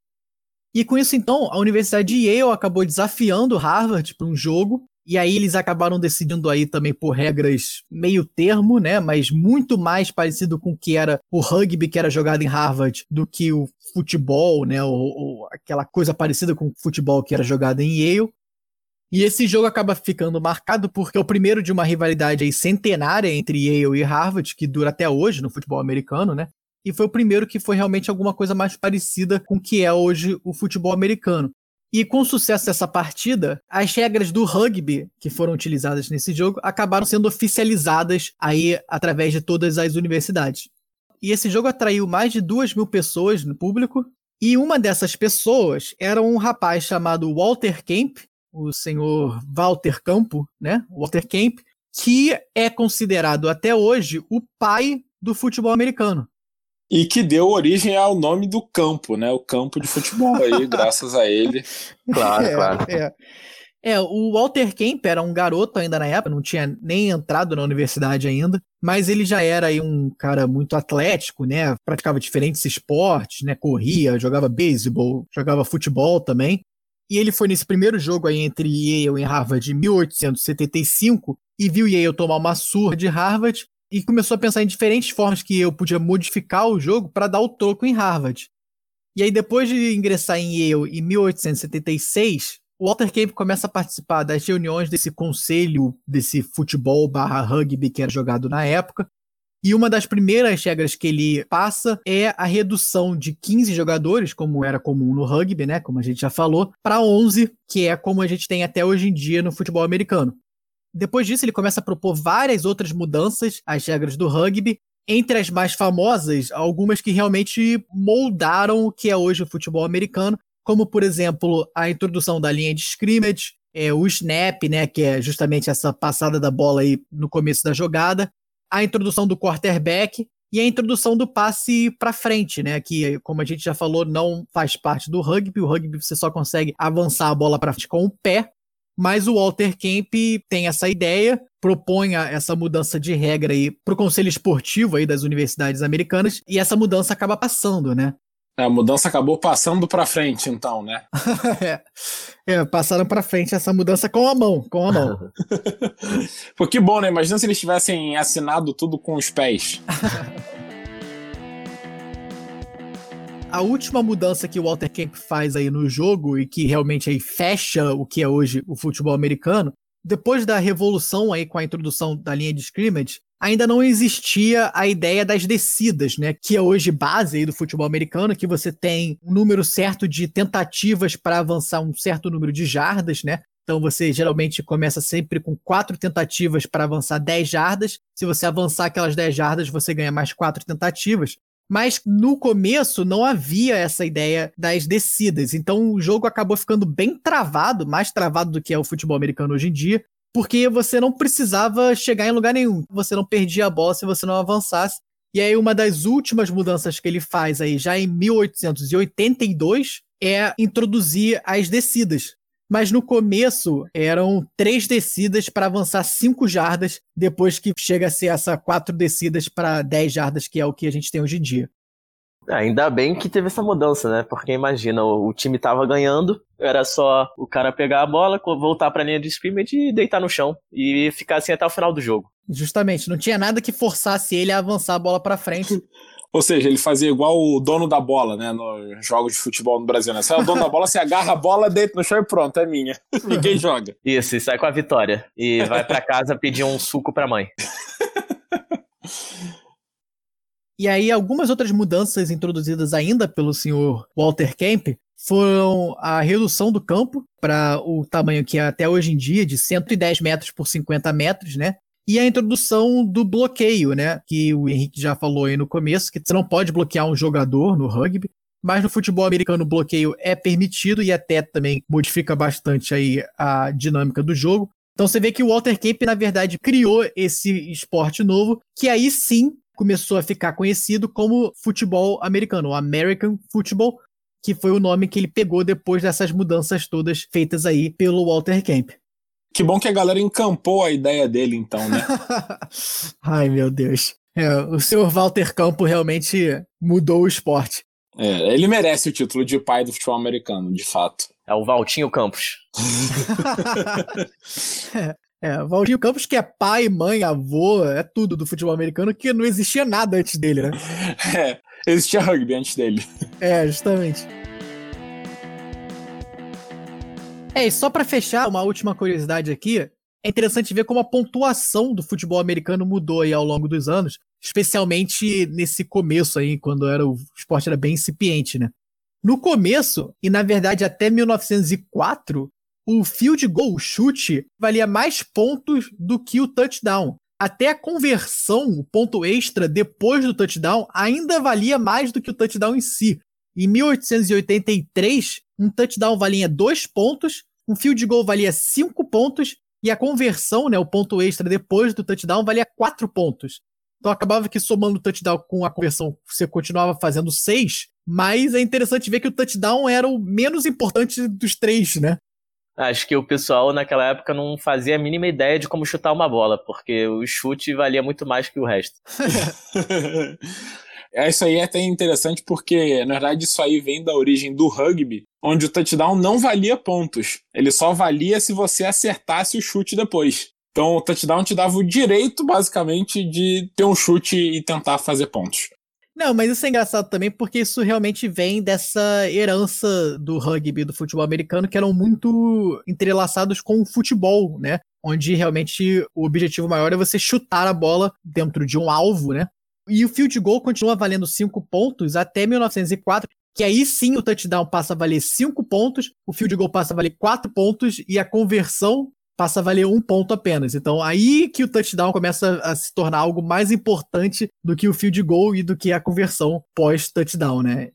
E com isso, então, a Universidade de Yale acabou desafiando Harvard para um jogo e aí eles acabaram decidindo aí também por regras meio termo, né? Mas muito mais parecido com o que era o rugby que era jogado em Harvard do que o futebol, né? Ou, ou aquela coisa parecida com o futebol que era jogado em Yale. E esse jogo acaba ficando marcado porque é o primeiro de uma rivalidade aí centenária entre Yale e Harvard, que dura até hoje no futebol americano, né? E foi o primeiro que foi realmente alguma coisa mais parecida com o que é hoje o futebol americano. E com o sucesso dessa partida, as regras do rugby que foram utilizadas nesse jogo acabaram sendo oficializadas aí através de todas as universidades. E esse jogo atraiu mais de duas mil pessoas no público. E uma dessas pessoas era um rapaz chamado Walter Kemp, o senhor Walter Campo, né? Walter Kemp, que é considerado até hoje o pai do futebol americano. E que deu origem ao nome do campo, né? O campo de futebol aí, graças a ele. Claro, é, claro. É. é, o Walter Kemp era um garoto ainda na época, não tinha nem entrado na universidade ainda, mas ele já era aí um cara muito atlético, né? Praticava diferentes esportes, né? Corria, jogava beisebol, jogava futebol também. E ele foi nesse primeiro jogo aí entre Yale e Harvard em 1875 e viu Yale tomar uma surra de Harvard e começou a pensar em diferentes formas que eu podia modificar o jogo para dar o troco em Harvard. E aí, depois de ingressar em Yale em 1876, o Walter Camp começa a participar das reuniões desse conselho, desse futebol barra rugby que era jogado na época. E uma das primeiras regras que ele passa é a redução de 15 jogadores, como era comum no rugby, né, como a gente já falou, para 11, que é como a gente tem até hoje em dia no futebol americano. Depois disso, ele começa a propor várias outras mudanças às regras do rugby. Entre as mais famosas, algumas que realmente moldaram o que é hoje o futebol americano, como, por exemplo, a introdução da linha de scrimmage, é, o snap, né, que é justamente essa passada da bola aí no começo da jogada, a introdução do quarterback e a introdução do passe para frente, né, que como a gente já falou, não faz parte do rugby. O rugby você só consegue avançar a bola para frente com o pé. Mas o Walter Kemp tem essa ideia, propõe essa mudança de regra aí para o conselho esportivo aí das universidades americanas e essa mudança acaba passando, né? É, a mudança acabou passando para frente, então, né? é, é, passaram para frente essa mudança com a mão, com a mão. Pô, que bom, né? Imagina se eles tivessem assinado tudo com os pés. a última mudança que o Walter Camp faz aí no jogo e que realmente aí fecha o que é hoje o futebol americano, depois da revolução aí com a introdução da linha de scrimmage, ainda não existia a ideia das descidas, né? Que é hoje base do futebol americano, que você tem um número certo de tentativas para avançar um certo número de jardas, né? Então você geralmente começa sempre com quatro tentativas para avançar 10 jardas. Se você avançar aquelas 10 jardas, você ganha mais quatro tentativas. Mas no começo não havia essa ideia das descidas. Então o jogo acabou ficando bem travado, mais travado do que é o futebol americano hoje em dia. porque você não precisava chegar em lugar nenhum. Você não perdia a bola se você não avançasse. E aí, uma das últimas mudanças que ele faz aí, já em 1882, é introduzir as descidas. Mas no começo eram três descidas para avançar cinco jardas, depois que chega a ser essa quatro descidas para dez jardas, que é o que a gente tem hoje em dia. É, ainda bem que teve essa mudança, né? Porque imagina, o, time tava ganhando, era só o cara pegar a bola, voltar pra linha de scrimmage e deitar no chão. E ficar assim até o final do jogo. Justamente, não tinha nada que forçasse ele a avançar a bola pra frente. Ou seja, ele fazia igual o dono da bola, né? Nos jogos de futebol no Brasil, né? Você é o dono da bola, você agarra a bola, deita no chão e pronto, é minha. Ninguém joga. Isso, e sai com a vitória. E vai para casa pedir um suco pra mãe. E aí, algumas outras mudanças introduzidas ainda pelo senhor Walter Kemp foram a redução do campo para o tamanho que é até hoje em dia, de 110 metros por 50 metros, né? E a introdução do bloqueio, né? Que o Henrique já falou aí no começo, que você não pode bloquear um jogador no rugby, mas no futebol americano o bloqueio é permitido e até também modifica bastante aí a dinâmica do jogo. Então você vê que o Walter Camp, na verdade, criou esse esporte novo, que aí sim começou a ficar conhecido como futebol americano, American Football, que foi o nome que ele pegou depois dessas mudanças todas feitas aí pelo Walter Camp. Que bom que a galera encampou a ideia dele, então, né? Ai, meu Deus. É, o senhor Walter Campo realmente mudou o esporte. É, ele merece o título de pai do futebol americano, de fato. É o Valtinho Campos. é, é, Valtinho Campos que é pai, mãe, avô, é tudo do futebol americano, que não existia nada antes dele, né? É, existia rugby antes dele. É, justamente. É, e só para fechar, uma última curiosidade aqui, é interessante ver como a pontuação do futebol americano mudou aí ao longo dos anos, especialmente nesse começo aí, quando era o esporte era bem incipiente, né? No começo, e na verdade até 1904, o field goal, o chute, valia mais pontos do que o touchdown. Até a conversão, o ponto extra depois do touchdown, ainda valia mais do que o touchdown em si. Em 1883, um touchdown valia 2 pontos um field goal valia 5 pontos e a conversão, né, o ponto extra depois do touchdown, valia 4 pontos. Então acabava que somando o touchdown com a conversão, você continuava fazendo 6, mas é interessante ver que o touchdown era o menos importante dos três, né? Acho que o pessoal naquela época não fazia a mínima ideia de como chutar uma bola, porque o chute valia muito mais que o resto. É, isso aí é até interessante porque, na verdade, isso aí vem da origem do rugby, onde o touchdown não valia pontos. Ele só valia se você acertasse o chute depois. Então o touchdown te dava o direito, basicamente, de ter um chute e tentar fazer pontos. Não, mas isso é engraçado também porque isso realmente vem dessa herança do rugby, do futebol americano, que eram muito entrelaçados com o futebol, né? Onde realmente o objetivo maior é você chutar a bola dentro de um alvo, né? E o field goal continua valendo 5 pontos até 1904, que aí sim o touchdown passa a valer 5 pontos, o field goal passa a valer 4 pontos e a conversão passa a valer um ponto apenas. Então aí que o touchdown começa a se tornar algo mais importante do que o field goal e do que a conversão pós-touchdown, né?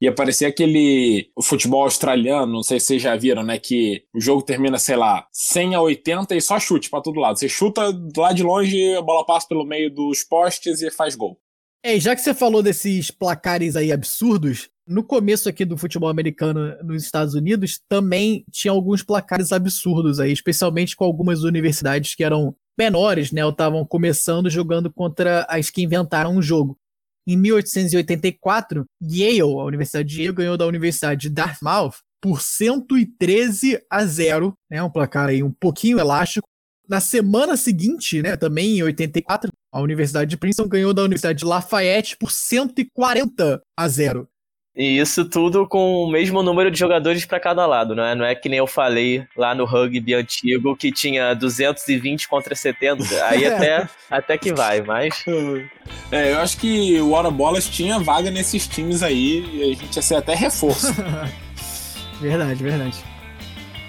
Ia parecer aquele futebol australiano, não sei se vocês já viram, né? Que o jogo termina, sei lá, 100 a 80 e só chute para todo lado. Você chuta lá de longe, a bola passa pelo meio dos postes e faz gol. É, já que você falou desses placares aí absurdos, no começo aqui do futebol americano nos Estados Unidos também tinha alguns placares absurdos aí, especialmente com algumas universidades que eram menores, né? Ou estavam começando jogando contra as que inventaram o jogo. Em 1884, Yale, a Universidade de Yale, ganhou da Universidade de Dartmouth por 113 a 0, né? Um placar aí um pouquinho elástico. Na semana seguinte, né, também em 84, a Universidade de Princeton ganhou da Universidade de Lafayette por 140 a 0. E isso tudo com o mesmo número de jogadores para cada lado, não é? Não é que nem eu falei lá no rugby antigo que tinha 220 contra 70. Aí até, até que vai, mas. É, eu acho que o Hora Bolas tinha vaga nesses times aí e a gente ia ser até reforço. verdade, verdade.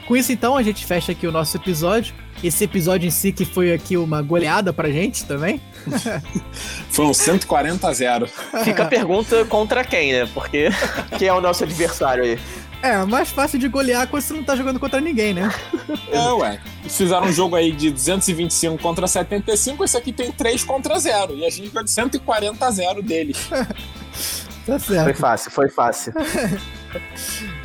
Com isso, então, a gente fecha aqui o nosso episódio. Esse episódio em si que foi aqui uma goleada pra gente também. Foram 140 a 0. Fica a pergunta contra quem, né? Porque quem é o nosso adversário aí? É, mais fácil de golear quando você não tá jogando contra ninguém, né? É, ué. Fizeram um jogo aí de 225 contra 75, esse aqui tem 3 contra 0. E a gente ganhou de 140 a 0 deles. tá certo. Foi fácil, foi fácil.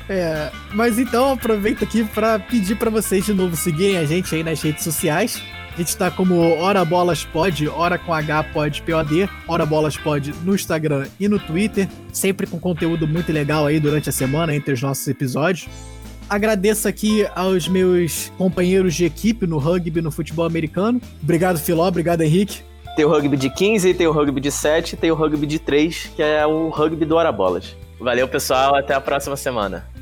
É, mas então aproveito aqui para pedir para vocês de novo seguirem a gente aí nas redes sociais. A gente tá como Hora Bolas Pod, Hora com H Pod POD, Hora Bolas Pod no Instagram e no Twitter, sempre com conteúdo muito legal aí durante a semana entre os nossos episódios. Agradeço aqui aos meus companheiros de equipe no rugby no futebol americano. Obrigado, Filó, obrigado, Henrique. Tem o rugby de 15, tem o rugby de 7, tem o rugby de 3, que é o rugby do Hora Bolas. Valeu, pessoal, até a próxima semana.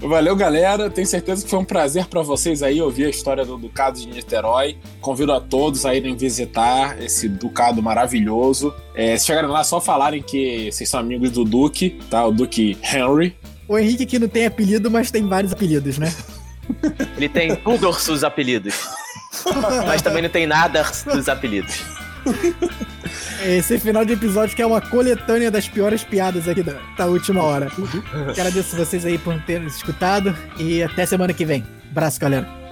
Valeu, galera. Tenho certeza que foi um prazer para vocês aí ouvir a história do Ducado de Niterói. Convido a todos a irem visitar esse Ducado maravilhoso. É, se chegarem lá, só falarem que vocês são amigos do Duque, tá? O Duque Henry. O Henrique que não tem apelido, mas tem vários apelidos, né? Ele tem todos os apelidos. mas também não tem nada dos apelidos. Esse final de episódio que é uma coletânea das piores piadas aqui da, da última hora. Agradeço vocês aí por terem escutado e até semana que vem. Abraço, galera.